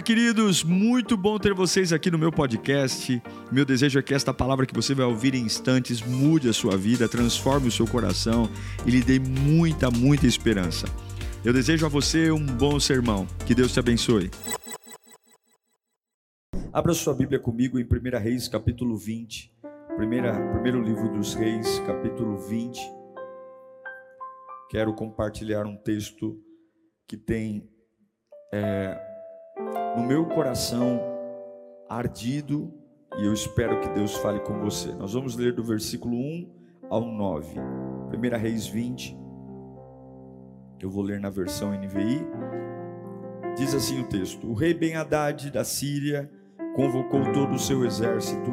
Queridos! Muito bom ter vocês aqui no meu podcast. Meu desejo é que esta palavra que você vai ouvir em instantes mude a sua vida, transforme o seu coração e lhe dê muita, muita esperança. Eu desejo a você um bom sermão. Que Deus te abençoe. Abra sua Bíblia comigo em 1 Reis, capítulo 20. Primeira, primeiro livro dos Reis, capítulo 20. Quero compartilhar um texto que tem é, no meu coração ardido e eu espero que Deus fale com você. Nós vamos ler do versículo 1 ao 9. 1 Reis 20. Eu vou ler na versão NVI. Diz assim o texto: O rei Ben-Hadad da Síria convocou todo o seu exército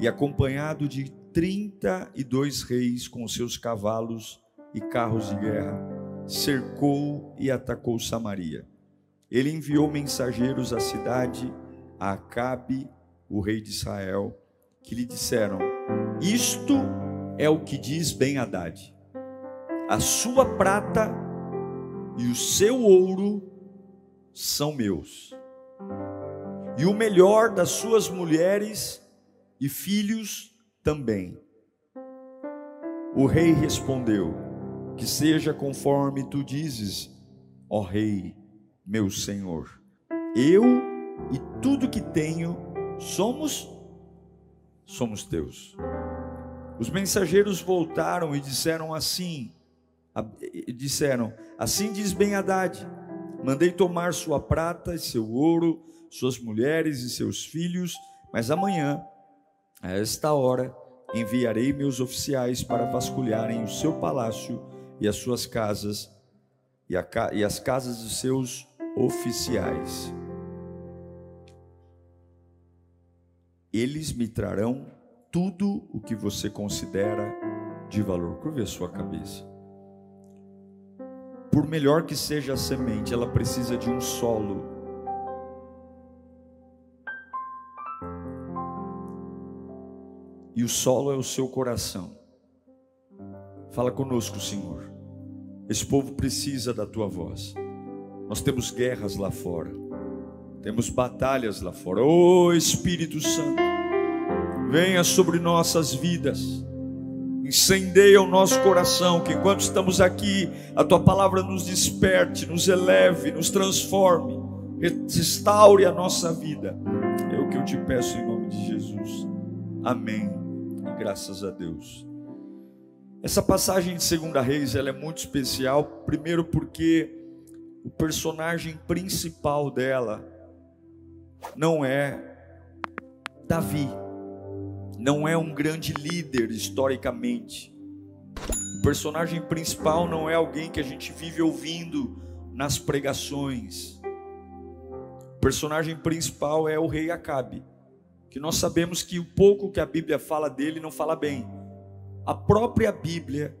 e, acompanhado de 32 reis com seus cavalos e carros de guerra, cercou e atacou Samaria ele enviou mensageiros à cidade, a Acabe, o rei de Israel, que lhe disseram: Isto é o que diz Ben Haddad: a sua prata e o seu ouro são meus, e o melhor das suas mulheres e filhos também. O rei respondeu: Que seja conforme tu dizes, ó rei meu Senhor. Eu e tudo que tenho somos somos teus. Os mensageiros voltaram e disseram assim: disseram: Assim diz Ben Haddad: Mandei tomar sua prata e seu ouro, suas mulheres e seus filhos, mas amanhã, a esta hora, enviarei meus oficiais para vasculharem o seu palácio e as suas casas e, a, e as casas dos seus oficiais. Eles me trarão tudo o que você considera de valor. Curve a sua cabeça. Por melhor que seja a semente, ela precisa de um solo. E o solo é o seu coração. Fala conosco, Senhor. Esse povo precisa da tua voz. Nós temos guerras lá fora, temos batalhas lá fora. Ô oh, Espírito Santo, venha sobre nossas vidas, incendeia o nosso coração, que enquanto estamos aqui, a tua palavra nos desperte, nos eleve, nos transforme, restaure a nossa vida. É o que eu te peço em nome de Jesus. Amém. E graças a Deus. Essa passagem de Segunda Reis, ela é muito especial, primeiro porque o personagem principal dela não é Davi, não é um grande líder historicamente. O personagem principal não é alguém que a gente vive ouvindo nas pregações. O personagem principal é o rei Acabe, que nós sabemos que o pouco que a Bíblia fala dele não fala bem. A própria Bíblia,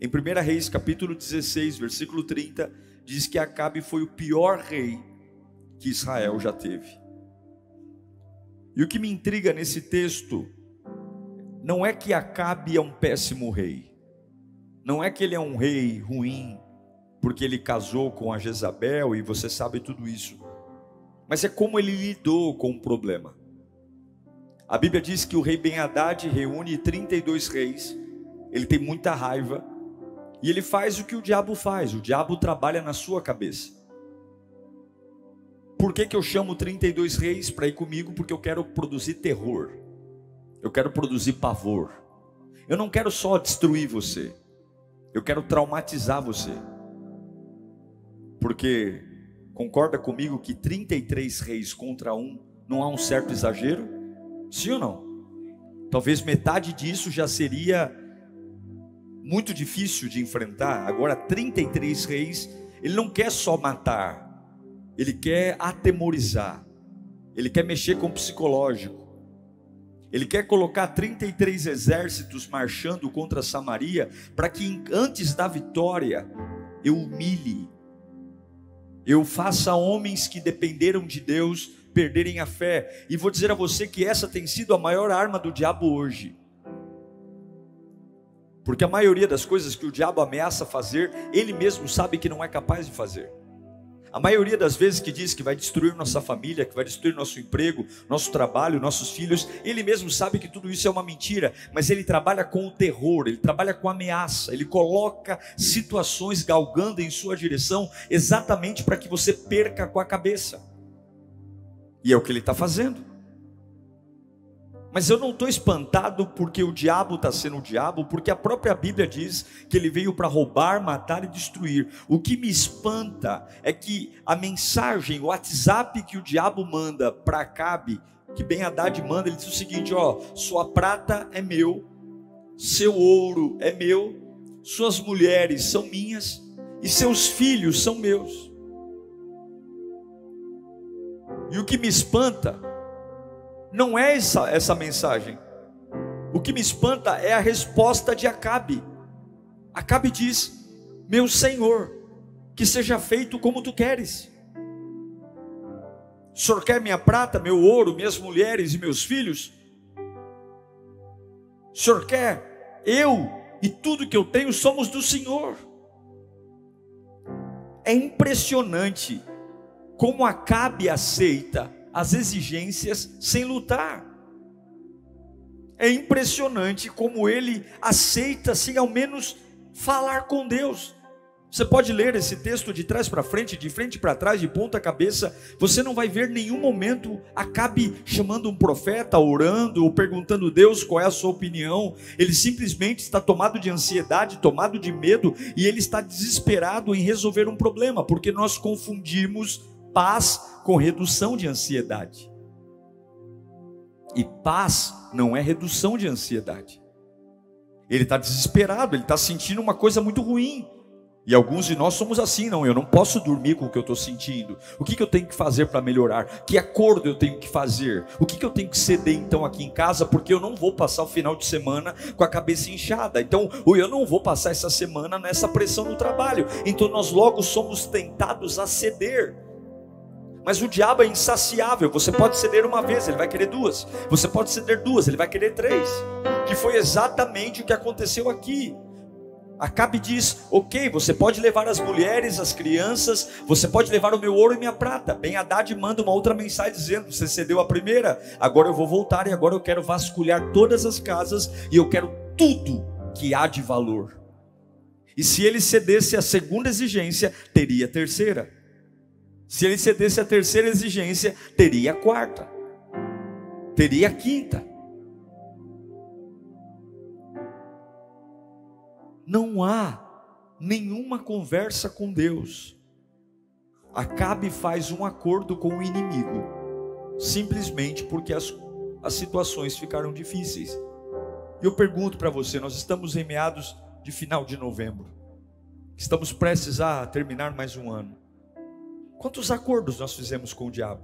em 1 Reis capítulo 16, versículo 30, diz que Acabe foi o pior rei que Israel já teve. E o que me intriga nesse texto não é que Acabe é um péssimo rei, não é que ele é um rei ruim, porque ele casou com a Jezabel e você sabe tudo isso, mas é como ele lidou com o problema. A Bíblia diz que o rei Ben-Hadad reúne 32 reis, ele tem muita raiva, e ele faz o que o diabo faz, o diabo trabalha na sua cabeça. Por que, que eu chamo 32 reis para ir comigo? Porque eu quero produzir terror, eu quero produzir pavor. Eu não quero só destruir você, eu quero traumatizar você. Porque concorda comigo que 33 reis contra um não há um certo exagero? Sim ou não? Talvez metade disso já seria muito difícil de enfrentar. Agora, 33 reis, ele não quer só matar, ele quer atemorizar, ele quer mexer com o psicológico. Ele quer colocar 33 exércitos marchando contra Samaria, para que antes da vitória eu humilhe, eu faça homens que dependeram de Deus perderem a fé. E vou dizer a você que essa tem sido a maior arma do diabo hoje. Porque a maioria das coisas que o diabo ameaça fazer, ele mesmo sabe que não é capaz de fazer. A maioria das vezes que diz que vai destruir nossa família, que vai destruir nosso emprego, nosso trabalho, nossos filhos, ele mesmo sabe que tudo isso é uma mentira, mas ele trabalha com o terror, ele trabalha com ameaça, ele coloca situações galgando em sua direção exatamente para que você perca com a cabeça. E é o que ele está fazendo. Mas eu não estou espantado porque o diabo está sendo o diabo, porque a própria Bíblia diz que ele veio para roubar, matar e destruir. O que me espanta é que a mensagem, o WhatsApp que o diabo manda para Acabe, que Ben Haddad manda, ele diz o seguinte: ó, sua prata é meu, seu ouro é meu, suas mulheres são minhas e seus filhos são meus. E o que me espanta não é essa, essa mensagem. O que me espanta é a resposta de Acabe. Acabe diz: Meu senhor, que seja feito como tu queres. O senhor quer minha prata, meu ouro, minhas mulheres e meus filhos? O senhor quer eu e tudo que eu tenho somos do Senhor. É impressionante como Acabe aceita as exigências sem lutar. É impressionante como ele aceita sem ao menos falar com Deus. Você pode ler esse texto de trás para frente, de frente para trás, de ponta cabeça. Você não vai ver nenhum momento acabe chamando um profeta, orando ou perguntando a Deus qual é a sua opinião. Ele simplesmente está tomado de ansiedade, tomado de medo e ele está desesperado em resolver um problema, porque nós confundimos paz com redução de ansiedade. E paz não é redução de ansiedade. Ele está desesperado, ele está sentindo uma coisa muito ruim. E alguns de nós somos assim, não, eu não posso dormir com o que eu estou sentindo. O que, que eu tenho que fazer para melhorar? Que acordo eu tenho que fazer? O que, que eu tenho que ceder então aqui em casa? Porque eu não vou passar o final de semana com a cabeça inchada. Então, ou eu não vou passar essa semana nessa pressão no trabalho. Então nós logo somos tentados a ceder. Mas o diabo é insaciável. Você pode ceder uma vez, ele vai querer duas. Você pode ceder duas, ele vai querer três. Que foi exatamente o que aconteceu aqui. Acabe diz: Ok, você pode levar as mulheres, as crianças, você pode levar o meu ouro e minha prata. Ben Haddad manda uma outra mensagem dizendo: Você cedeu a primeira, agora eu vou voltar e agora eu quero vasculhar todas as casas e eu quero tudo que há de valor. E se ele cedesse a segunda exigência, teria a terceira. Se ele cedesse a terceira exigência, teria a quarta, teria a quinta. Não há nenhuma conversa com Deus. Acabe faz um acordo com o inimigo, simplesmente porque as, as situações ficaram difíceis. E eu pergunto para você: nós estamos em meados de final de novembro, estamos prestes a terminar mais um ano. Quantos acordos nós fizemos com o diabo?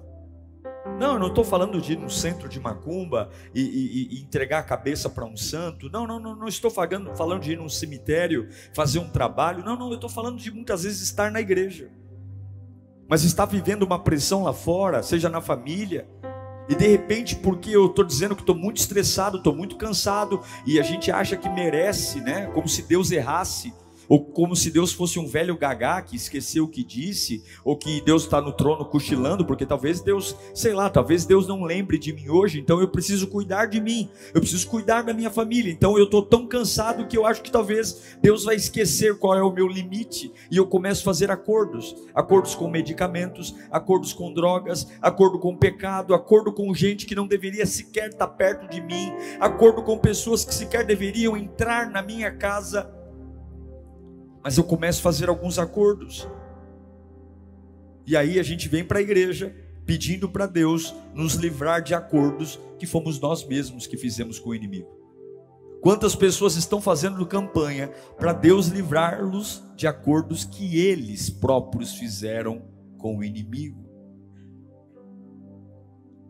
Não, eu não estou falando de ir no centro de macumba e, e, e entregar a cabeça para um santo. Não, não, não, não estou falando, falando de ir num cemitério, fazer um trabalho. Não, não, eu estou falando de muitas vezes estar na igreja. Mas estar vivendo uma pressão lá fora, seja na família, e de repente, porque eu estou dizendo que estou muito estressado, estou muito cansado, e a gente acha que merece, né? Como se Deus errasse ou como se Deus fosse um velho gagá que esqueceu o que disse, ou que Deus está no trono cochilando, porque talvez Deus, sei lá, talvez Deus não lembre de mim hoje, então eu preciso cuidar de mim, eu preciso cuidar da minha família, então eu estou tão cansado que eu acho que talvez Deus vai esquecer qual é o meu limite, e eu começo a fazer acordos, acordos com medicamentos, acordos com drogas, acordo com pecado, acordo com gente que não deveria sequer estar perto de mim, acordo com pessoas que sequer deveriam entrar na minha casa, mas eu começo a fazer alguns acordos. E aí a gente vem para a igreja pedindo para Deus nos livrar de acordos que fomos nós mesmos que fizemos com o inimigo. Quantas pessoas estão fazendo campanha para Deus livrar-los de acordos que eles próprios fizeram com o inimigo?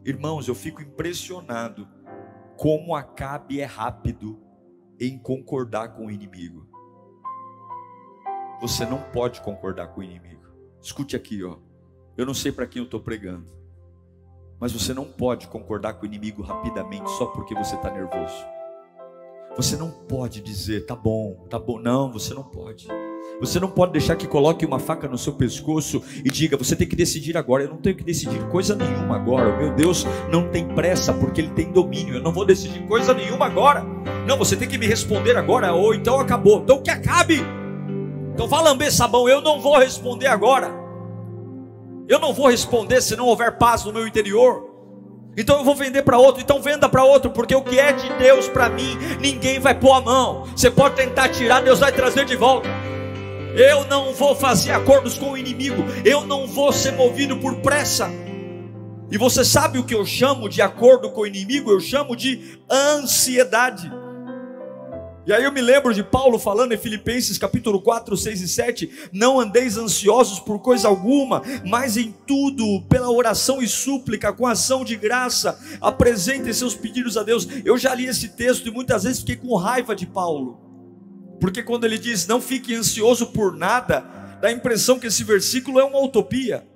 Irmãos, eu fico impressionado como Acabe é rápido em concordar com o inimigo. Você não pode concordar com o inimigo. Escute aqui, ó. Eu não sei para quem eu estou pregando, mas você não pode concordar com o inimigo rapidamente só porque você está nervoso. Você não pode dizer, tá bom, tá bom. Não, você não pode. Você não pode deixar que coloque uma faca no seu pescoço e diga: você tem que decidir agora. Eu não tenho que decidir coisa nenhuma agora. Meu Deus não tem pressa porque Ele tem domínio. Eu não vou decidir coisa nenhuma agora. Não, você tem que me responder agora. Ou então acabou. Então que acabe. Então vá lamber sabão. Eu não vou responder agora. Eu não vou responder se não houver paz no meu interior. Então eu vou vender para outro, então venda para outro, porque o que é de Deus para mim, ninguém vai pôr a mão. Você pode tentar tirar, Deus vai trazer de volta. Eu não vou fazer acordos com o inimigo, eu não vou ser movido por pressa. E você sabe o que eu chamo de acordo com o inimigo? Eu chamo de ansiedade. E aí eu me lembro de Paulo falando em Filipenses capítulo 4, 6 e 7: Não andeis ansiosos por coisa alguma, mas em tudo, pela oração e súplica, com ação de graça, apresentem seus pedidos a Deus. Eu já li esse texto e muitas vezes fiquei com raiva de Paulo, porque quando ele diz não fique ansioso por nada, dá a impressão que esse versículo é uma utopia.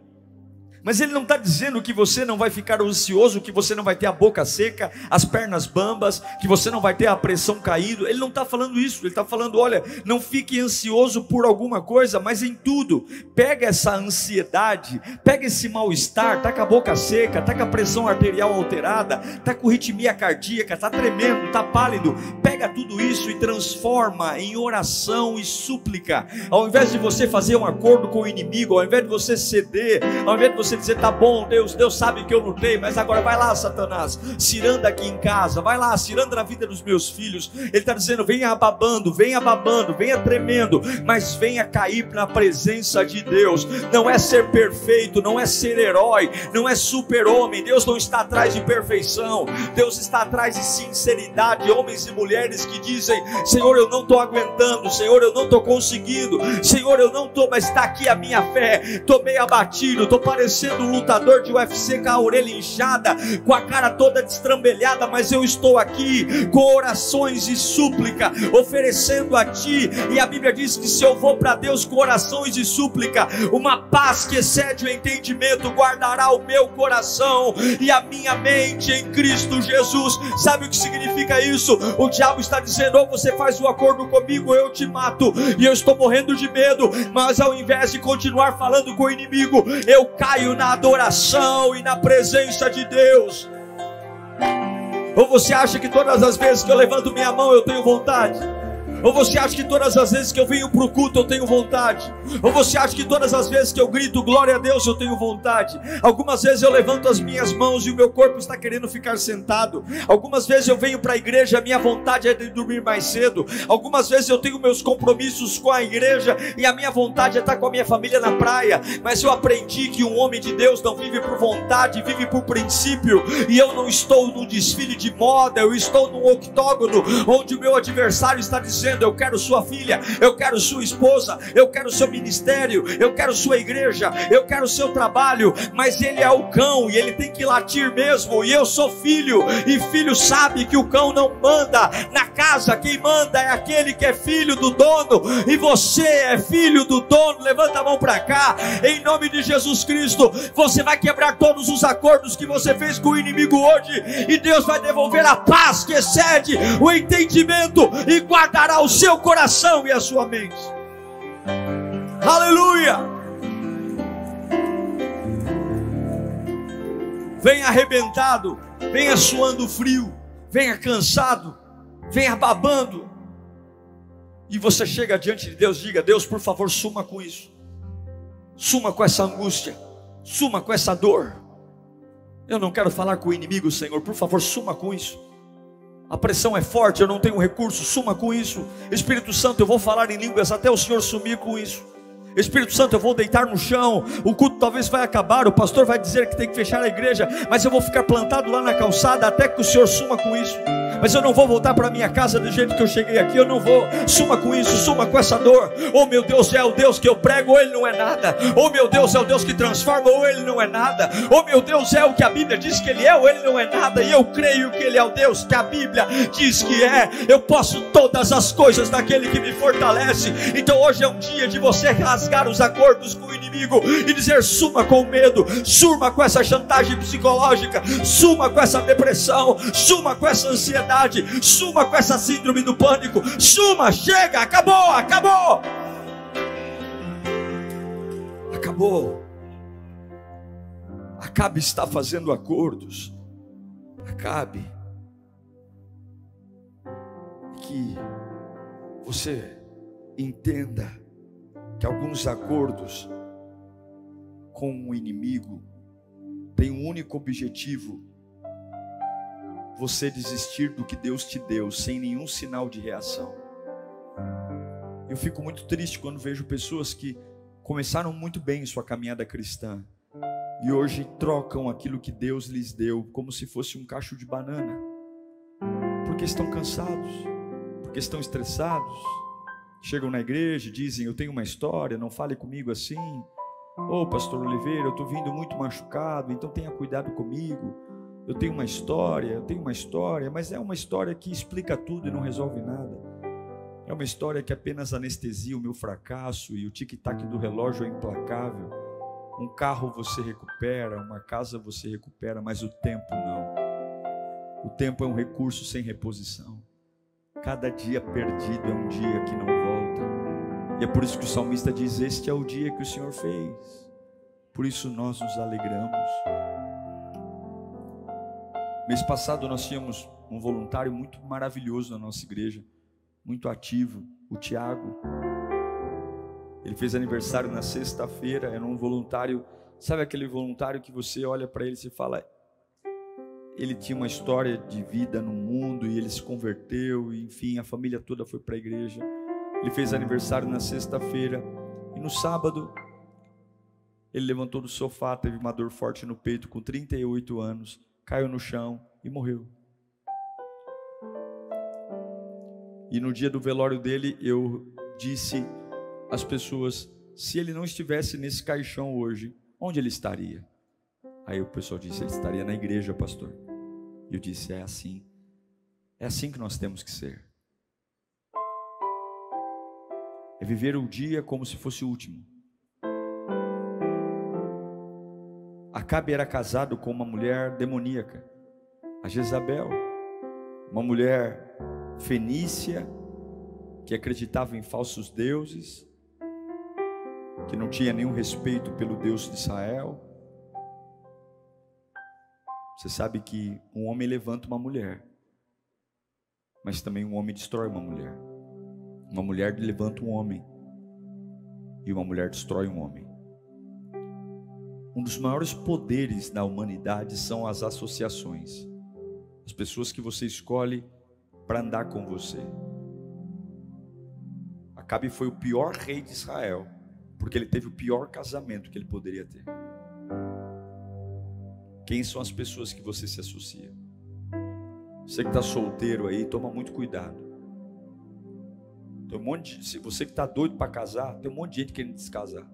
Mas ele não está dizendo que você não vai ficar ansioso, que você não vai ter a boca seca, as pernas bambas, que você não vai ter a pressão caído. Ele não está falando isso. Ele está falando: olha, não fique ansioso por alguma coisa, mas em tudo. Pega essa ansiedade, pega esse mal-estar, tá com a boca seca, tá com a pressão arterial alterada, tá com ritmia cardíaca, tá tremendo, tá pálido. Pega tudo isso e transforma em oração e súplica. Ao invés de você fazer um acordo com o inimigo, ao invés de você ceder, ao invés de você dizer, tá bom, Deus, Deus sabe que eu lutei, mas agora vai lá, Satanás, ciranda aqui em casa, vai lá, ciranda na vida dos meus filhos. Ele está dizendo, venha babando, venha babando, venha tremendo, mas venha cair na presença de Deus. Não é ser perfeito, não é ser herói, não é super-homem. Deus não está atrás de perfeição, Deus está atrás de sinceridade. Homens e mulheres que dizem, Senhor, eu não estou aguentando, Senhor, eu não estou conseguindo, Senhor, eu não estou, mas está aqui a minha fé. Estou meio abatido, estou parecendo parecendo um lutador de UFC com a orelha inchada, com a cara toda destrambelhada, mas eu estou aqui com orações e súplica, oferecendo a ti. E a Bíblia diz que se eu vou para Deus com orações e súplica, uma paz que excede o entendimento guardará o meu coração e a minha mente em Cristo Jesus. Sabe o que significa isso? O diabo está dizendo: ou você faz um acordo comigo, eu te mato, e eu estou morrendo de medo, mas ao invés de continuar falando com o inimigo, eu caio na adoração e na presença de Deus. Ou você acha que todas as vezes que eu levanto minha mão eu tenho vontade? Ou você acha que todas as vezes que eu venho para o culto eu tenho vontade? Ou você acha que todas as vezes que eu grito glória a Deus eu tenho vontade? Algumas vezes eu levanto as minhas mãos e o meu corpo está querendo ficar sentado. Algumas vezes eu venho para a igreja, a minha vontade é de dormir mais cedo. Algumas vezes eu tenho meus compromissos com a igreja e a minha vontade é estar com a minha família na praia. Mas eu aprendi que um homem de Deus não vive por vontade, vive por princípio. E eu não estou num desfile de moda, eu estou num octógono onde o meu adversário está dizendo dizendo: Eu quero sua filha, eu quero sua esposa, eu quero seu ministério, eu quero sua igreja, eu quero seu trabalho. Mas ele é o cão e ele tem que latir mesmo. E eu sou filho, e filho sabe que o cão não manda na casa, quem manda é aquele que é filho do dono. E você é filho do dono. Levanta a mão para cá, em nome de Jesus Cristo. Você vai quebrar todos os acordos que você fez com o inimigo hoje, e Deus vai devolver a paz que excede o entendimento e guardará o seu coração e a sua mente. Aleluia! Venha arrebentado, venha suando frio, venha cansado, venha babando. E você chega diante de Deus, diga: Deus, por favor, suma com isso. Suma com essa angústia, suma com essa dor. Eu não quero falar com o inimigo, Senhor, por favor, suma com isso. A pressão é forte, eu não tenho recurso, suma com isso. Espírito Santo, eu vou falar em línguas até o Senhor sumir com isso. Espírito Santo, eu vou deitar no chão. O culto talvez vai acabar. O pastor vai dizer que tem que fechar a igreja. Mas eu vou ficar plantado lá na calçada até que o Senhor suma com isso mas eu não vou voltar para minha casa do jeito que eu cheguei aqui, eu não vou. Suma com isso, suma com essa dor. Oh meu Deus, é o Deus que eu prego, ou ele não é nada. Oh meu Deus, é o Deus que transforma, ou ele não é nada. Oh meu Deus, é o que a Bíblia diz que ele é, ou ele não é nada. E eu creio que ele é o Deus que a Bíblia diz que é. Eu posso todas as coisas daquele que me fortalece. Então hoje é um dia de você rasgar os acordos com o inimigo e dizer: suma com o medo, suma com essa chantagem psicológica, suma com essa depressão, suma com essa ansiedade, suma com essa síndrome do pânico, suma, chega, acabou, acabou. acabou. Acabe está fazendo acordos. Acabe. Que você entenda que alguns acordos com o inimigo têm um único objetivo: você desistir do que Deus te deu sem nenhum sinal de reação. Eu fico muito triste quando vejo pessoas que começaram muito bem sua caminhada cristã e hoje trocam aquilo que Deus lhes deu como se fosse um cacho de banana, porque estão cansados, porque estão estressados. Chegam na igreja dizem: Eu tenho uma história, não fale comigo assim. Ô oh, pastor Oliveira, eu estou vindo muito machucado, então tenha cuidado comigo. Eu tenho uma história, eu tenho uma história, mas é uma história que explica tudo e não resolve nada. É uma história que apenas anestesia o meu fracasso e o tic-tac do relógio é implacável. Um carro você recupera, uma casa você recupera, mas o tempo não. O tempo é um recurso sem reposição. Cada dia perdido é um dia que não volta. E é por isso que o salmista diz: Este é o dia que o Senhor fez. Por isso nós nos alegramos. Mês passado nós tínhamos um voluntário muito maravilhoso na nossa igreja muito ativo, o Tiago. Ele fez aniversário na sexta-feira, era um voluntário, sabe aquele voluntário que você olha para ele e fala, ele tinha uma história de vida no mundo e ele se converteu, e, enfim, a família toda foi para a igreja. Ele fez aniversário na sexta-feira e no sábado ele levantou do sofá, teve uma dor forte no peito com 38 anos, caiu no chão e morreu. E no dia do velório dele, eu disse às pessoas: se ele não estivesse nesse caixão hoje, onde ele estaria? Aí o pessoal disse: ele estaria na igreja, pastor. E eu disse: é assim. É assim que nós temos que ser. É viver o dia como se fosse o último. Acabe era casado com uma mulher demoníaca, a Jezabel, uma mulher fenícia, que acreditava em falsos deuses, que não tinha nenhum respeito pelo Deus de Israel. Você sabe que um homem levanta uma mulher, mas também um homem destrói uma mulher. Uma mulher levanta um homem e uma mulher destrói um homem. Um dos maiores poderes na humanidade são as associações. As pessoas que você escolhe para andar com você. Acabe foi o pior rei de Israel, porque ele teve o pior casamento que ele poderia ter. Quem são as pessoas que você se associa? Você que está solteiro aí, toma muito cuidado. Tem um monte de, você que está doido para casar, tem um monte de gente querendo descasar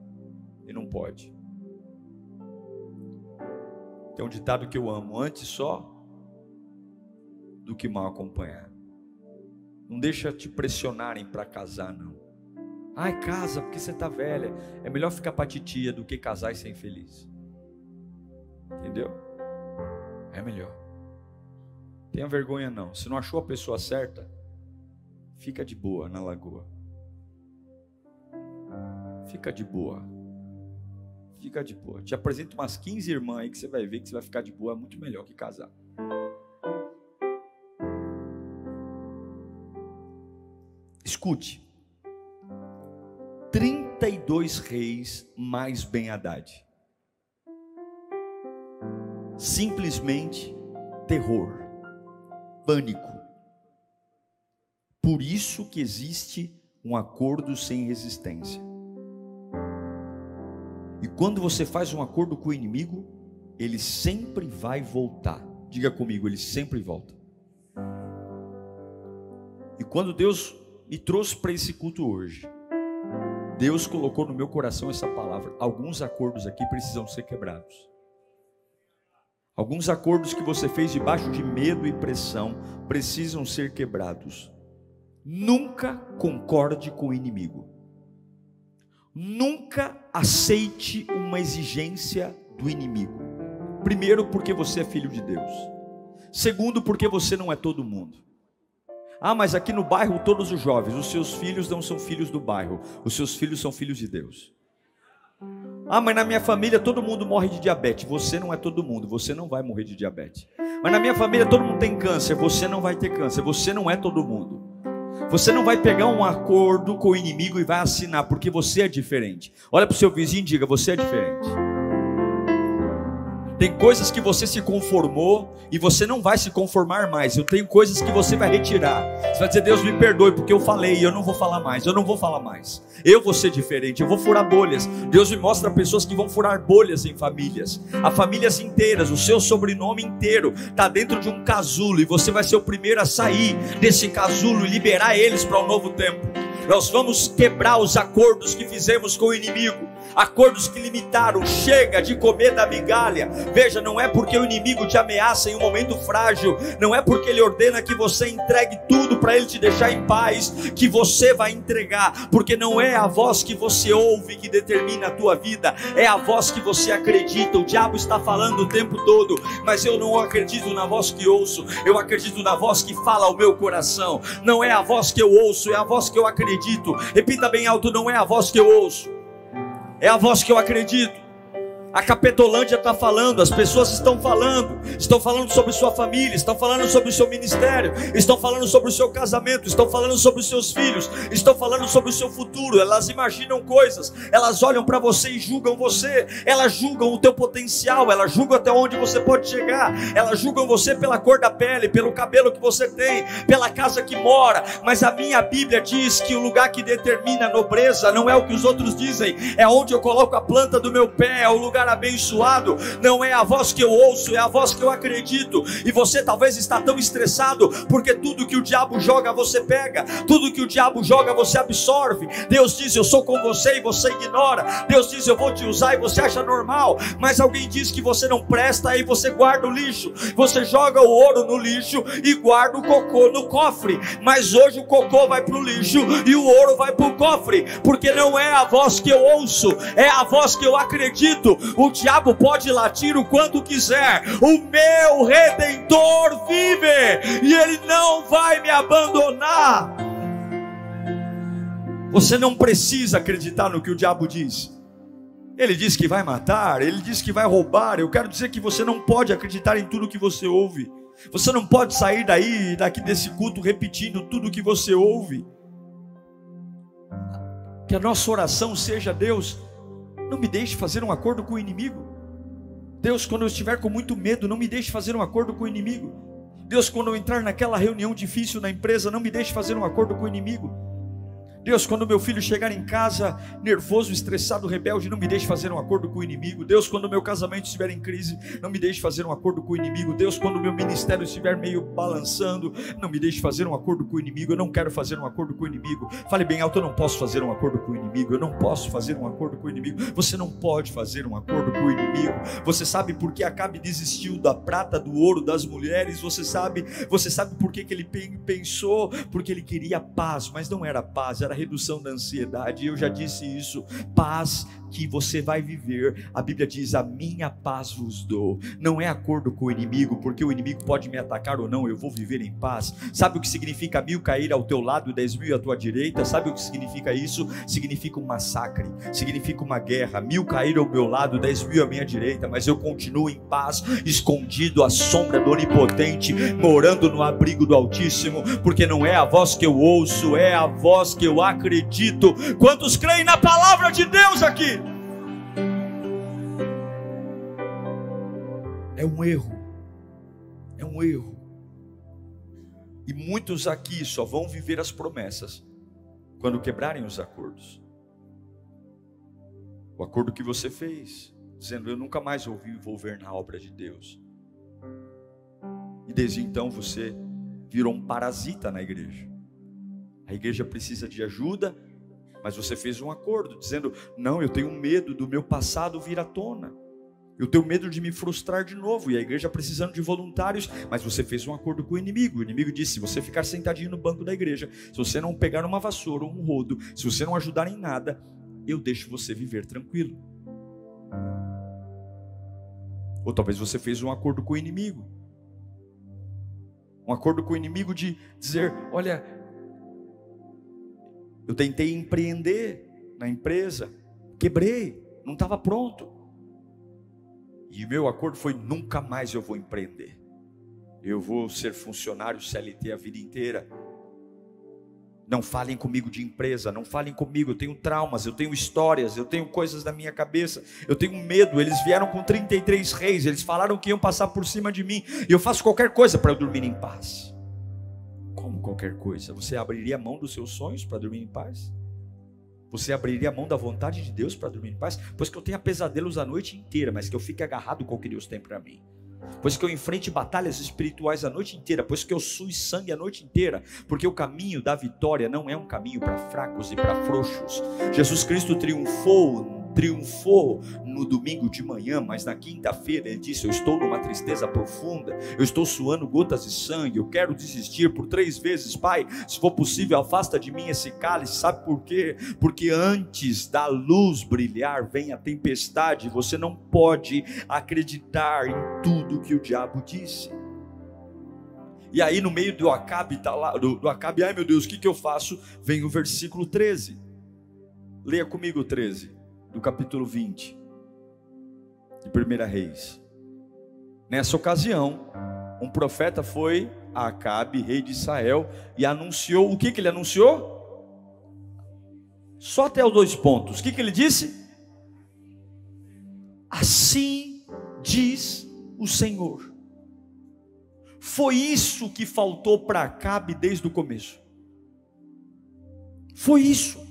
e não pode. Tem um ditado que eu amo: antes só do que mal acompanhado. Não deixa te pressionarem para casar, não. Ai, casa, porque você está velha. É melhor ficar para titia do que casar e ser infeliz. Entendeu? É melhor. Tenha vergonha não. Se não achou a pessoa certa, fica de boa na lagoa. Fica de boa. Fica de boa. Te apresento umas 15 irmãs aí que você vai ver que você vai ficar de boa, muito melhor que casar. Escute. 32 reis mais Ben Haddad. Simplesmente terror, pânico. Por isso que existe um acordo sem resistência. E quando você faz um acordo com o inimigo, ele sempre vai voltar. Diga comigo, ele sempre volta. E quando Deus me trouxe para esse culto hoje. Deus colocou no meu coração essa palavra. Alguns acordos aqui precisam ser quebrados. Alguns acordos que você fez debaixo de medo e pressão precisam ser quebrados. Nunca concorde com o inimigo. Nunca aceite uma exigência do inimigo. Primeiro, porque você é filho de Deus. Segundo, porque você não é todo mundo. Ah, mas aqui no bairro todos os jovens, os seus filhos não são filhos do bairro, os seus filhos são filhos de Deus. Ah, mas na minha família todo mundo morre de diabetes. Você não é todo mundo, você não vai morrer de diabetes. Mas na minha família todo mundo tem câncer, você não vai ter câncer, você não é todo mundo. Você não vai pegar um acordo com o inimigo e vai assinar, porque você é diferente. Olha para o seu vizinho e diga: você é diferente. Tem coisas que você se conformou e você não vai se conformar mais. Eu tenho coisas que você vai retirar. Você vai dizer, Deus me perdoe, porque eu falei e eu não vou falar mais. Eu não vou falar mais. Eu vou ser diferente, eu vou furar bolhas. Deus me mostra pessoas que vão furar bolhas em famílias. Há famílias inteiras, o seu sobrenome inteiro está dentro de um casulo e você vai ser o primeiro a sair desse casulo e liberar eles para um novo tempo. Nós vamos quebrar os acordos que fizemos com o inimigo acordos que limitaram, chega de comer da migalha. Veja, não é porque o inimigo te ameaça em um momento frágil, não é porque ele ordena que você entregue tudo para ele te deixar em paz, que você vai entregar, porque não é a voz que você ouve que determina a tua vida, é a voz que você acredita. O diabo está falando o tempo todo, mas eu não acredito na voz que ouço, eu acredito na voz que fala ao meu coração. Não é a voz que eu ouço, é a voz que eu acredito. Repita bem alto: não é a voz que eu ouço é a voz que eu acredito. A Capetolândia está falando, as pessoas estão falando, estão falando sobre sua família, estão falando sobre o seu ministério, estão falando sobre o seu casamento, estão falando sobre os seus filhos, estão falando sobre o seu futuro. Elas imaginam coisas, elas olham para você e julgam você, elas julgam o teu potencial, elas julgam até onde você pode chegar, elas julgam você pela cor da pele, pelo cabelo que você tem, pela casa que mora. Mas a minha Bíblia diz que o lugar que determina a nobreza não é o que os outros dizem, é onde eu coloco a planta do meu pé, é o lugar lugar abençoado não é a voz que eu ouço, é a voz que eu acredito. E você talvez está tão estressado porque tudo que o diabo joga você pega, tudo que o diabo joga você absorve. Deus diz: Eu sou com você e você ignora. Deus diz: Eu vou te usar e você acha normal. Mas alguém diz que você não presta, aí você guarda o lixo. Você joga o ouro no lixo e guarda o cocô no cofre. Mas hoje o cocô vai para o lixo e o ouro vai para o cofre, porque não é a voz que eu ouço, é a voz que eu acredito. O diabo pode latir o quanto quiser. O meu redentor vive e ele não vai me abandonar. Você não precisa acreditar no que o diabo diz. Ele diz que vai matar, ele diz que vai roubar. Eu quero dizer que você não pode acreditar em tudo que você ouve. Você não pode sair daí, daqui desse culto, repetindo tudo que você ouve. Que a nossa oração seja, Deus, não me deixe fazer um acordo com o inimigo. Deus, quando eu estiver com muito medo, não me deixe fazer um acordo com o inimigo. Deus, quando eu entrar naquela reunião difícil na empresa, não me deixe fazer um acordo com o inimigo. Deus, quando meu filho chegar em casa nervoso, estressado, rebelde, não me deixe fazer um acordo com o inimigo. Deus, quando meu casamento estiver em crise, não me deixe fazer um acordo com o inimigo. Deus, quando meu ministério estiver meio balançando, não me deixe fazer um acordo com o inimigo. Eu não quero fazer um acordo com o inimigo. Fale bem alto, eu não posso fazer um acordo com o inimigo. Eu não posso fazer um acordo com o inimigo. Você não pode fazer um acordo com o inimigo. Você sabe por que Acabe desistiu da prata, do ouro, das mulheres? Você sabe, você sabe por que, que ele pensou? Porque ele queria paz, mas não era paz, era redução da ansiedade. Eu já disse isso. Paz que você vai viver. A Bíblia diz: A minha paz vos dou. Não é acordo com o inimigo, porque o inimigo pode me atacar ou não, eu vou viver em paz. Sabe o que significa mil cair ao teu lado, dez mil à tua direita? Sabe o que significa isso? Significa um massacre, significa uma guerra. Mil cair ao meu lado, dez mil à minha direita, mas eu continuo em paz, escondido à sombra do Onipotente, morando no abrigo do Altíssimo, porque não é a voz que eu ouço, é a voz que eu acredito. Quantos creem na palavra de Deus aqui? É um erro. É um erro. E muitos aqui só vão viver as promessas quando quebrarem os acordos. O acordo que você fez, dizendo eu nunca mais vou envolver na obra de Deus. E desde então você virou um parasita na igreja. A igreja precisa de ajuda, mas você fez um acordo dizendo: "Não, eu tenho medo do meu passado vir à tona". Eu tenho medo de me frustrar de novo. E a igreja precisando de voluntários. Mas você fez um acordo com o inimigo. O inimigo disse: se você ficar sentadinho no banco da igreja, se você não pegar uma vassoura ou um rodo, se você não ajudar em nada, eu deixo você viver tranquilo. Ou talvez você fez um acordo com o inimigo. Um acordo com o inimigo de dizer: olha, eu tentei empreender na empresa, quebrei. não estava pronto. E meu acordo foi: nunca mais eu vou empreender. Eu vou ser funcionário CLT a vida inteira. Não falem comigo de empresa, não falem comigo. Eu tenho traumas, eu tenho histórias, eu tenho coisas na minha cabeça, eu tenho medo. Eles vieram com 33 reis, eles falaram que iam passar por cima de mim, e eu faço qualquer coisa para dormir em paz. Como qualquer coisa? Você abriria a mão dos seus sonhos para dormir em paz? Você abriria a mão da vontade de Deus para dormir em paz? Pois que eu tenha pesadelos a noite inteira, mas que eu fique agarrado com o que Deus tem para mim pois que eu enfrente batalhas espirituais a noite inteira, pois que eu sue sangue a noite inteira, porque o caminho da vitória não é um caminho para fracos e para frouxos. Jesus Cristo triunfou triunfou no domingo de manhã, mas na quinta-feira ele disse: Eu estou numa tristeza profunda, eu estou suando gotas de sangue, eu quero desistir por três vezes, Pai. Se for possível, afasta de mim esse cálice. Sabe por quê? Porque antes da luz brilhar, vem a tempestade. Você não pode acreditar em tudo que o diabo disse. E aí, no meio do Acabe, tá lá, do, do Acabe, ai meu Deus, o que, que eu faço? Vem o versículo 13. Leia comigo o 13 do capítulo 20 de 1 Reis. Nessa ocasião, um profeta foi a Acabe, rei de Israel, e anunciou o que, que ele anunciou? Só até os dois pontos. O que, que ele disse? Assim diz o Senhor. Foi isso que faltou para Acabe desde o começo. Foi isso.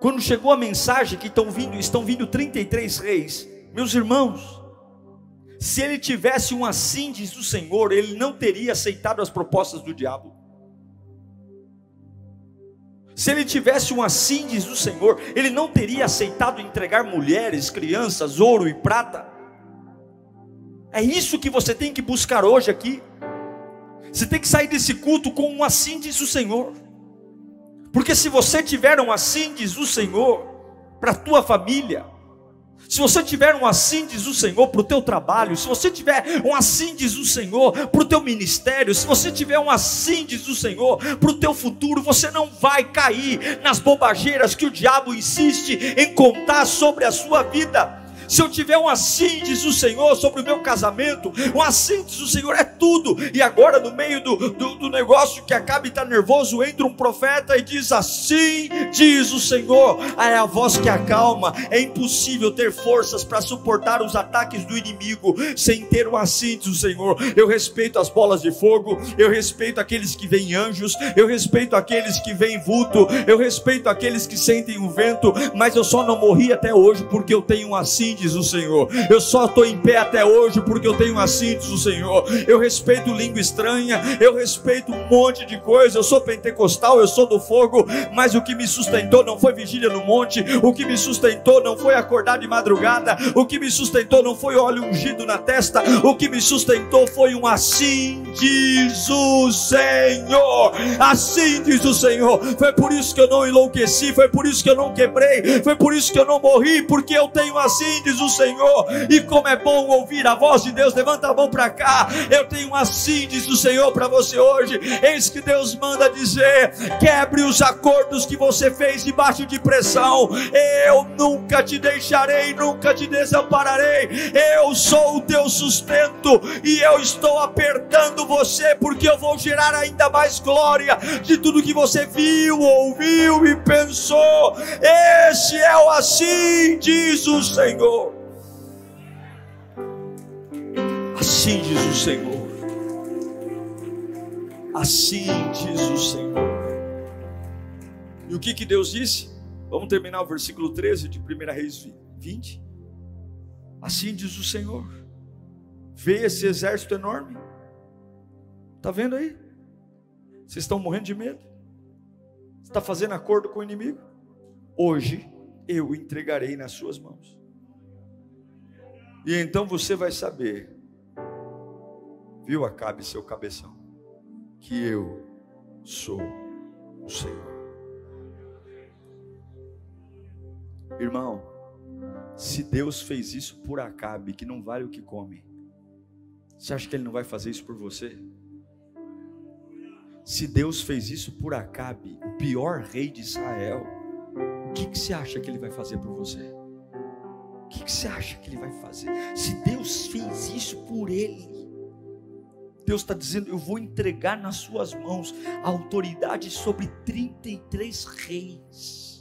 Quando chegou a mensagem que estão vindo, estão vindo 33 reis, meus irmãos, se ele tivesse um assim diz o Senhor, ele não teria aceitado as propostas do diabo. Se ele tivesse um assim diz o Senhor, ele não teria aceitado entregar mulheres, crianças, ouro e prata. É isso que você tem que buscar hoje aqui. Você tem que sair desse culto com um assim diz o Senhor. Porque se você tiver um assim, diz o Senhor, para a tua família, se você tiver um assim, diz o Senhor, para o teu trabalho, se você tiver um assim, diz o Senhor, para o teu ministério, se você tiver um assim, diz o Senhor, para o teu futuro, você não vai cair nas bobageiras que o diabo insiste em contar sobre a sua vida. Se eu tiver um assim, diz o Senhor, sobre o meu casamento, um assim, diz o Senhor, é tudo. E agora, no meio do, do, do negócio que acaba de estar nervoso, entra um profeta e diz assim, diz o Senhor. é a voz que acalma. É impossível ter forças para suportar os ataques do inimigo sem ter um assim, diz o Senhor. Eu respeito as bolas de fogo, eu respeito aqueles que veem anjos, eu respeito aqueles que veem vulto, eu respeito aqueles que sentem o vento, mas eu só não morri até hoje porque eu tenho um assim, diz o Senhor. Eu só estou em pé até hoje porque eu tenho assim, diz o Senhor. Eu respeito língua estranha, eu respeito um monte de coisa. Eu sou pentecostal, eu sou do fogo, mas o que me sustentou não foi vigília no monte, o que me sustentou não foi acordar de madrugada, o que me sustentou não foi óleo ungido na testa, o que me sustentou foi um assim, diz o Senhor. Assim diz o Senhor. Foi por isso que eu não enlouqueci, foi por isso que eu não quebrei, foi por isso que eu não morri, porque eu tenho assim, diz o Senhor. E como é bom ouvir a voz de Deus, levanta a mão para cá. Eu tenho assim, diz o Senhor para você hoje. Eis que Deus manda dizer: quebre os acordos que você fez debaixo de pressão. Eu nunca te deixarei, nunca te desampararei. Eu sou o teu sustento e eu estou apertando você porque eu vou gerar ainda mais glória de tudo que você viu, ouviu e pensou. Esse é o assim, diz o Senhor. Assim diz o Senhor. Assim diz o Senhor. E o que, que Deus disse? Vamos terminar o versículo 13 de 1 Reis 20. Assim diz o Senhor. Vê esse exército enorme. Está vendo aí? Vocês estão morrendo de medo? Está fazendo acordo com o inimigo? Hoje eu entregarei nas suas mãos. E então você vai saber viu, Acabe, seu cabeção, que eu sou o Senhor. Irmão, se Deus fez isso por Acabe, que não vale o que come, você acha que Ele não vai fazer isso por você? Se Deus fez isso por Acabe, o pior rei de Israel, o que, que você acha que Ele vai fazer por você? que, que você acha que ele vai fazer? Se Deus fez isso por ele, Deus está dizendo: Eu vou entregar nas suas mãos a autoridade sobre 33 reis.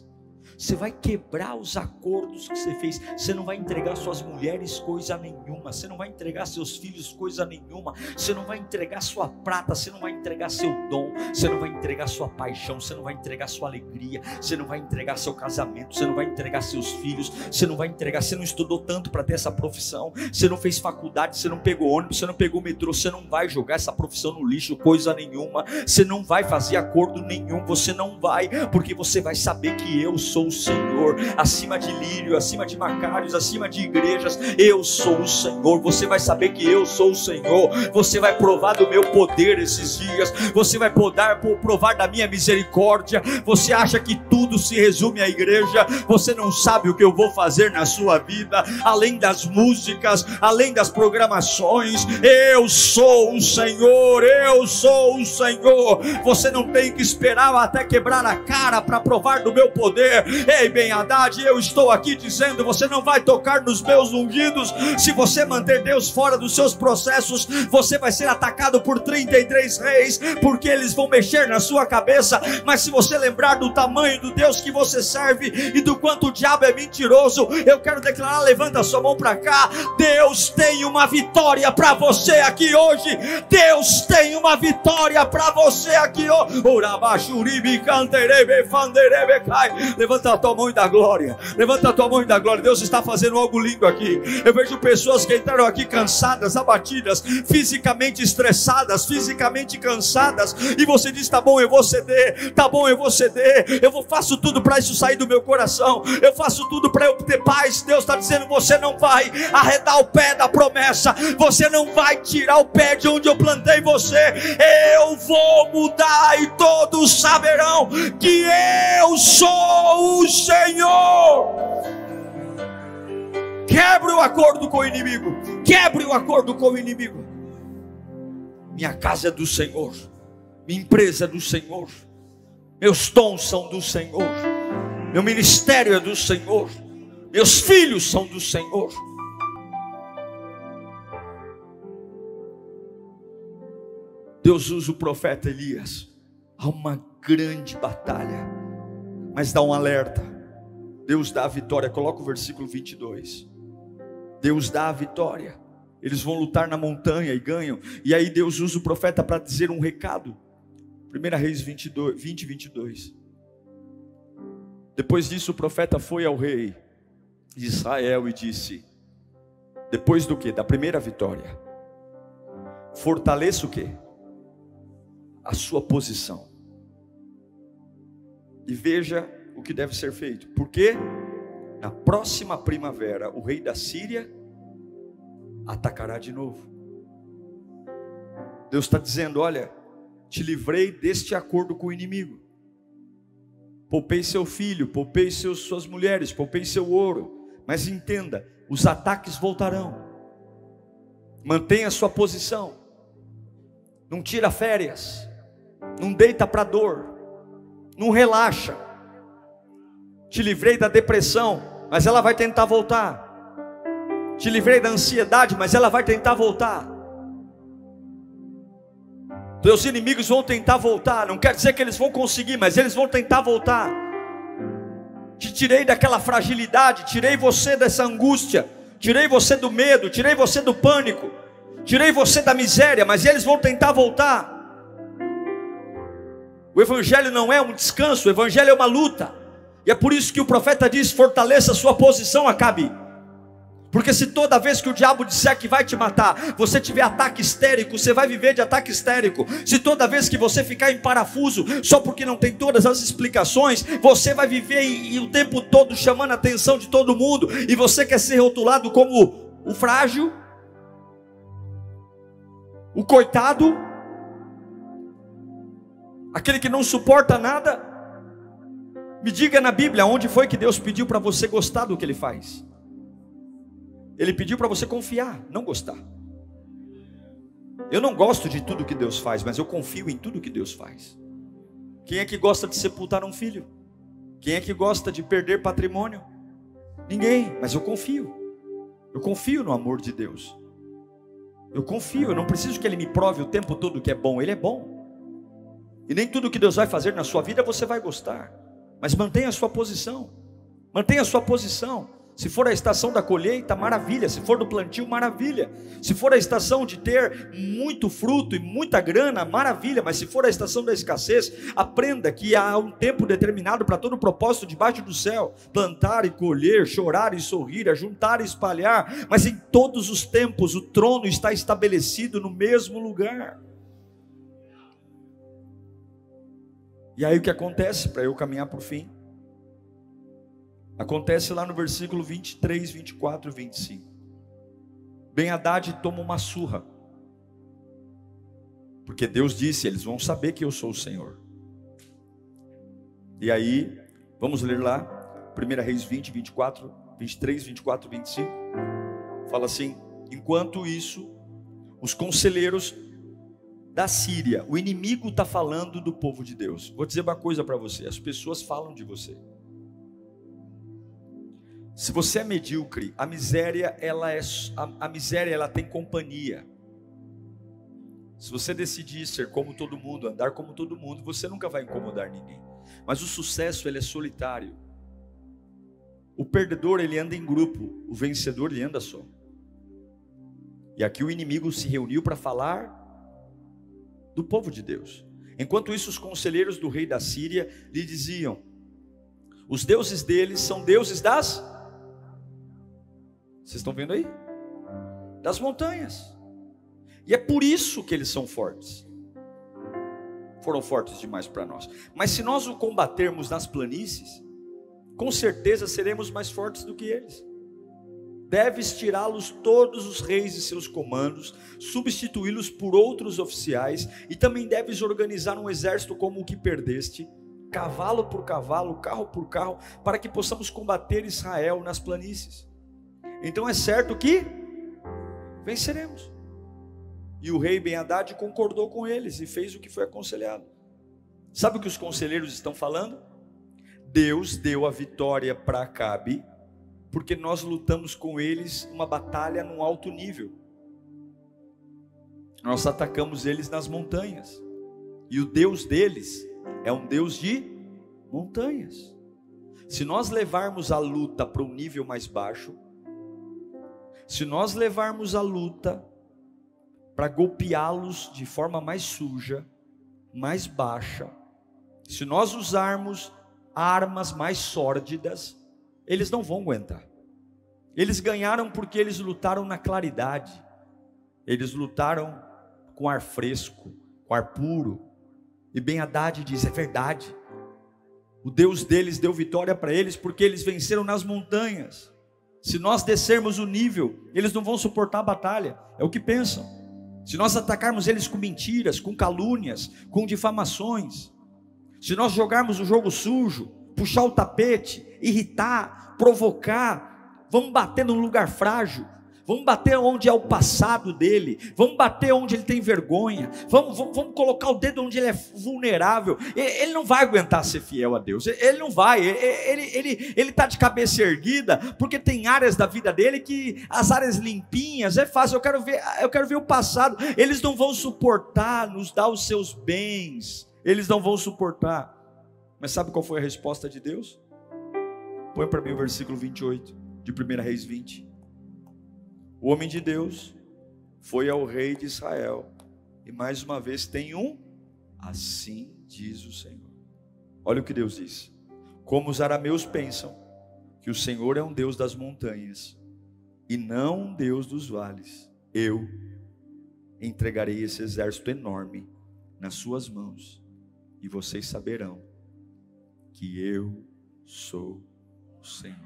Você vai quebrar os acordos que você fez. Você não vai entregar suas mulheres coisa nenhuma. Você não vai entregar seus filhos coisa nenhuma. Você não vai entregar sua prata. Você não vai entregar seu dom. Você não vai entregar sua paixão. Você não vai entregar sua alegria. Você não vai entregar seu casamento. Você não vai entregar seus filhos. Você não vai entregar. Você não estudou tanto para ter essa profissão. Você não fez faculdade. Você não pegou ônibus. Você não pegou metrô. Você não vai jogar essa profissão no lixo coisa nenhuma. Você não vai fazer acordo nenhum. Você não vai, porque você vai saber que eu sou o Senhor, acima de lírio, acima de macários, acima de igrejas, eu sou o Senhor. Você vai saber que eu sou o Senhor. Você vai provar do meu poder esses dias. Você vai poder provar da minha misericórdia. Você acha que tudo se resume à igreja? Você não sabe o que eu vou fazer na sua vida, além das músicas, além das programações. Eu sou o Senhor. Eu sou o Senhor. Você não tem que esperar até quebrar a cara para provar do meu poder. Ei, bem Haddad, eu estou aqui dizendo: você não vai tocar nos meus ungidos. Se você manter Deus fora dos seus processos, você vai ser atacado por 33 reis, porque eles vão mexer na sua cabeça. Mas se você lembrar do tamanho do Deus que você serve e do quanto o diabo é mentiroso, eu quero declarar: levanta sua mão para cá. Deus tem uma vitória para você aqui hoje. Deus tem uma vitória para você aqui hoje. Levanta a tua mão e dá glória. Levanta a tua mão e dá glória. Deus está fazendo algo lindo aqui. Eu vejo pessoas que entraram aqui cansadas, abatidas, fisicamente estressadas, fisicamente cansadas. E você diz: tá bom, eu vou ceder. Tá bom, eu vou ceder. Eu vou, faço tudo para isso sair do meu coração. Eu faço tudo para eu ter paz. Deus está dizendo: você não vai arredar o pé da promessa. Você não vai tirar o pé de onde eu plantei você. Eu vou mudar e todos saberão que eu sou o Senhor. Quebre o acordo com o inimigo. Quebre o acordo com o inimigo. Minha casa é do Senhor. Minha empresa é do Senhor. Meus dons são do Senhor. Meu ministério é do Senhor. Meus filhos são do Senhor. Deus usa o profeta Elias. Há uma grande batalha mas dá um alerta. Deus dá a vitória. Coloca o versículo 22. Deus dá a vitória. Eles vão lutar na montanha e ganham. E aí Deus usa o profeta para dizer um recado. 1 Reis 22, 20, 22. Depois disso, o profeta foi ao rei de Israel e disse: Depois do que? Da primeira vitória. Fortaleça o que? A sua posição e veja o que deve ser feito. Porque na próxima primavera o rei da Síria atacará de novo. Deus está dizendo: olha, te livrei deste acordo com o inimigo. Poupei seu filho, poupei seus, suas mulheres, poupei seu ouro. Mas entenda, os ataques voltarão. Mantenha sua posição. Não tira férias. Não deita para dor não relaxa. Te livrei da depressão, mas ela vai tentar voltar. Te livrei da ansiedade, mas ela vai tentar voltar. Teus inimigos vão tentar voltar. Não quer dizer que eles vão conseguir, mas eles vão tentar voltar. Te tirei daquela fragilidade, tirei você dessa angústia, tirei você do medo, tirei você do pânico, tirei você da miséria, mas eles vão tentar voltar. O Evangelho não é um descanso, o Evangelho é uma luta. E é por isso que o profeta diz: fortaleça a sua posição, Acabe. Porque se toda vez que o diabo disser que vai te matar, você tiver ataque histérico, você vai viver de ataque histérico. Se toda vez que você ficar em parafuso, só porque não tem todas as explicações, você vai viver e, e o tempo todo chamando a atenção de todo mundo, e você quer ser rotulado como o frágil, o coitado, aquele que não suporta nada. Me diga na Bíblia onde foi que Deus pediu para você gostar do que Ele faz. Ele pediu para você confiar, não gostar. Eu não gosto de tudo que Deus faz, mas eu confio em tudo que Deus faz. Quem é que gosta de sepultar um filho? Quem é que gosta de perder patrimônio? Ninguém, mas eu confio. Eu confio no amor de Deus. Eu confio, eu não preciso que Ele me prove o tempo todo que é bom, Ele é bom. E nem tudo que Deus vai fazer na sua vida você vai gostar, mas mantenha a sua posição, mantenha a sua posição. Se for a estação da colheita, maravilha. Se for do plantio, maravilha. Se for a estação de ter muito fruto e muita grana, maravilha. Mas se for a estação da escassez, aprenda que há um tempo determinado para todo propósito debaixo do céu: plantar e colher, chorar e sorrir, ajuntar e espalhar. Mas em todos os tempos, o trono está estabelecido no mesmo lugar. E aí o que acontece para eu caminhar para o fim? Acontece lá no versículo 23, 24 e 25. Ben Haddad toma uma surra. Porque Deus disse: eles vão saber que eu sou o Senhor. E aí, vamos ler lá, 1 Reis 20, 24, 23, 24 e 25. Fala assim: enquanto isso, os conselheiros da Síria, o inimigo está falando do povo de Deus. Vou dizer uma coisa para você: as pessoas falam de você. Se você é medíocre, a miséria ela é a, a miséria ela tem companhia. Se você decidir ser como todo mundo, andar como todo mundo, você nunca vai incomodar ninguém. Mas o sucesso ele é solitário. O perdedor ele anda em grupo, o vencedor ele anda só. E aqui o inimigo se reuniu para falar do povo de Deus. Enquanto isso, os conselheiros do rei da Síria lhe diziam: os deuses deles são deuses das vocês estão vendo aí? Das montanhas. E é por isso que eles são fortes. Foram fortes demais para nós. Mas se nós o combatermos nas planícies, com certeza seremos mais fortes do que eles. Deves tirá-los todos os reis e seus comandos, substituí-los por outros oficiais, e também deves organizar um exército como o que perdeste, cavalo por cavalo, carro por carro, para que possamos combater Israel nas planícies. Então é certo que venceremos. E o rei Ben Haddad concordou com eles e fez o que foi aconselhado. Sabe o que os conselheiros estão falando? Deus deu a vitória para Acabe, porque nós lutamos com eles uma batalha num alto nível. Nós atacamos eles nas montanhas. E o Deus deles é um Deus de montanhas. Se nós levarmos a luta para um nível mais baixo, se nós levarmos a luta para golpeá-los de forma mais suja, mais baixa, se nós usarmos armas mais sórdidas, eles não vão aguentar. Eles ganharam porque eles lutaram na claridade, eles lutaram com ar fresco, com ar puro. E Ben Haddad diz: é verdade. O Deus deles deu vitória para eles porque eles venceram nas montanhas. Se nós descermos o nível, eles não vão suportar a batalha, é o que pensam. Se nós atacarmos eles com mentiras, com calúnias, com difamações, se nós jogarmos o jogo sujo, puxar o tapete, irritar, provocar, vamos bater num lugar frágil, Vamos bater onde é o passado dele. Vamos bater onde ele tem vergonha. Vamos, vamos, vamos colocar o dedo onde ele é vulnerável. Ele, não vai aguentar ser fiel a Deus. Ele não vai. Ele está ele, ele, tá de cabeça erguida porque tem áreas da vida dele que as áreas limpinhas é fácil. Eu quero ver, eu quero ver o passado. Eles não vão suportar nos dar os seus bens. Eles não vão suportar. Mas sabe qual foi a resposta de Deus? Põe para mim o versículo 28 de 1 Reis 20. O homem de Deus foi ao rei de Israel e mais uma vez tem um assim diz o Senhor. Olha o que Deus diz: Como os arameus pensam que o Senhor é um Deus das montanhas e não um Deus dos vales, eu entregarei esse exército enorme nas suas mãos e vocês saberão que eu sou o Senhor.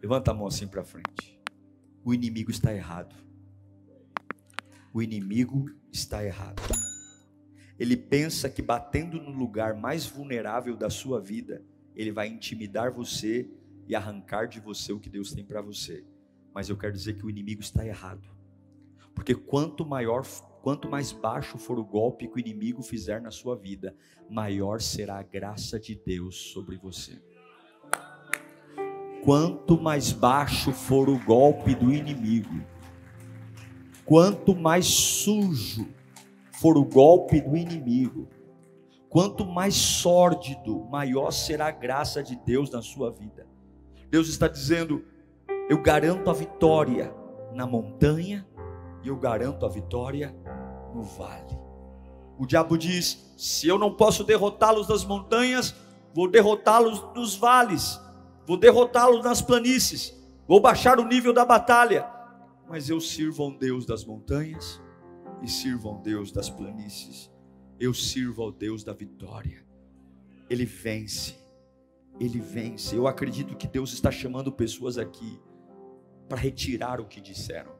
Levanta a mão assim para frente o inimigo está errado. O inimigo está errado. Ele pensa que batendo no lugar mais vulnerável da sua vida, ele vai intimidar você e arrancar de você o que Deus tem para você. Mas eu quero dizer que o inimigo está errado. Porque quanto maior, quanto mais baixo for o golpe que o inimigo fizer na sua vida, maior será a graça de Deus sobre você. quanto mais baixo for o golpe do inimigo, quanto mais sujo for o golpe do inimigo, quanto mais sórdido, maior será a graça de Deus na sua vida. Deus está dizendo: eu garanto a vitória na montanha e eu garanto a vitória no vale. O diabo diz: se eu não posso derrotá-los nas montanhas, vou derrotá-los nos vales, vou derrotá-los nas planícies, vou baixar o nível da batalha. Mas eu sirvo a um Deus das montanhas e sirvo ao Deus das planícies. Eu sirvo ao Deus da vitória. Ele vence. Ele vence. Eu acredito que Deus está chamando pessoas aqui para retirar o que disseram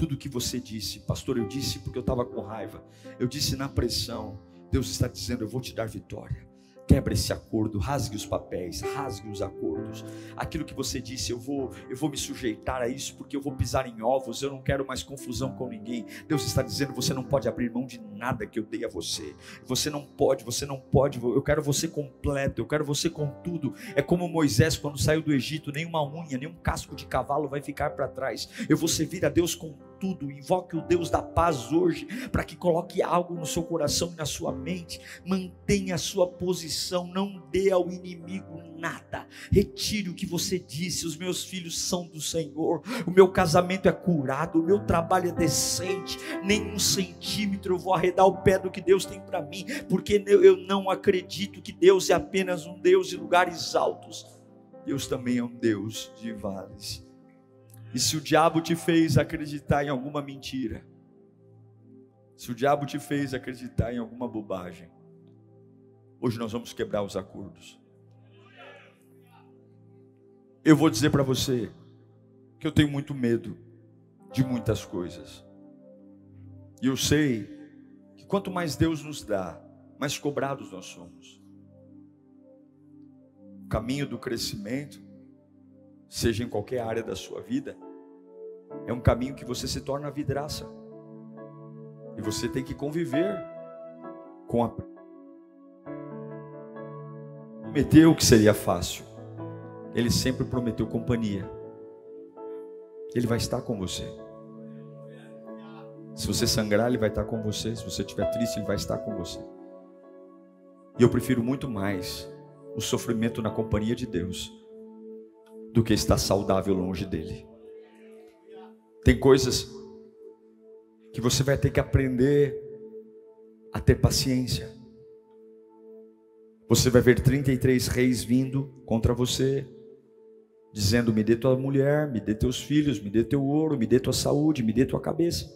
tudo que você disse, pastor, eu disse porque eu estava com raiva, eu disse na pressão. Deus está dizendo: Eu vou te dar vitória. Quebra esse acordo, rasgue os papéis, rasgue os acordos. Aquilo que você disse, eu vou, eu vou me sujeitar a isso porque eu vou pisar em ovos, eu não quero mais confusão com ninguém. Deus está dizendo, você não pode abrir mão de nada que eu dei a você. Você não pode, você não pode. Eu quero você completo, eu quero você com tudo. É como Moisés quando saiu do Egito, nenhuma unha, nenhum casco de cavalo vai ficar para trás. Eu vou servir a Deus com tudo. Invoque o Deus da paz hoje, para que coloque algo no seu coração e na sua mente. Mantenha a sua posição, não dê ao inimigo nada. Retire o que você disse: os meus filhos são do Senhor, o meu casamento é curado, o meu trabalho é decente, nem um centímetro eu vou arredar o pé do que Deus tem para mim, porque eu não acredito que Deus é apenas um Deus de lugares altos. Deus também é um Deus de vales. E se o diabo te fez acreditar em alguma mentira, se o diabo te fez acreditar em alguma bobagem, hoje nós vamos quebrar os acordos. Eu vou dizer para você que eu tenho muito medo de muitas coisas. E eu sei que quanto mais Deus nos dá, mais cobrados nós somos. O caminho do crescimento seja em qualquer área da sua vida, é um caminho que você se torna vidraça. E você tem que conviver com a prometeu que seria fácil. Ele sempre prometeu companhia. Ele vai estar com você. Se você sangrar, ele vai estar com você. Se você estiver triste, ele vai estar com você. E eu prefiro muito mais o sofrimento na companhia de Deus do que estar saudável longe dele. Tem coisas que você vai ter que aprender a ter paciência. Você vai ver 33 reis vindo contra você, dizendo: Me dê tua mulher, me dê teus filhos, me dê teu ouro, me dê tua saúde, me dê tua cabeça.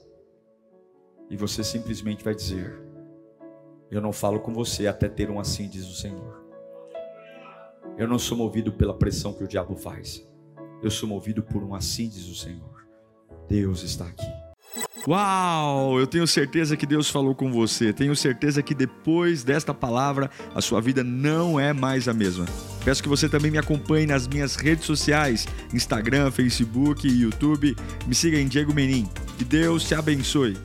E você simplesmente vai dizer: Eu não falo com você até ter um assim, diz o Senhor. Eu não sou movido pela pressão que o diabo faz. Eu sou movido por um assim, diz o Senhor. Deus está aqui. Uau! Eu tenho certeza que Deus falou com você. Tenho certeza que depois desta palavra a sua vida não é mais a mesma. Peço que você também me acompanhe nas minhas redes sociais: Instagram, Facebook YouTube. Me siga em Diego Menin. Que Deus te abençoe.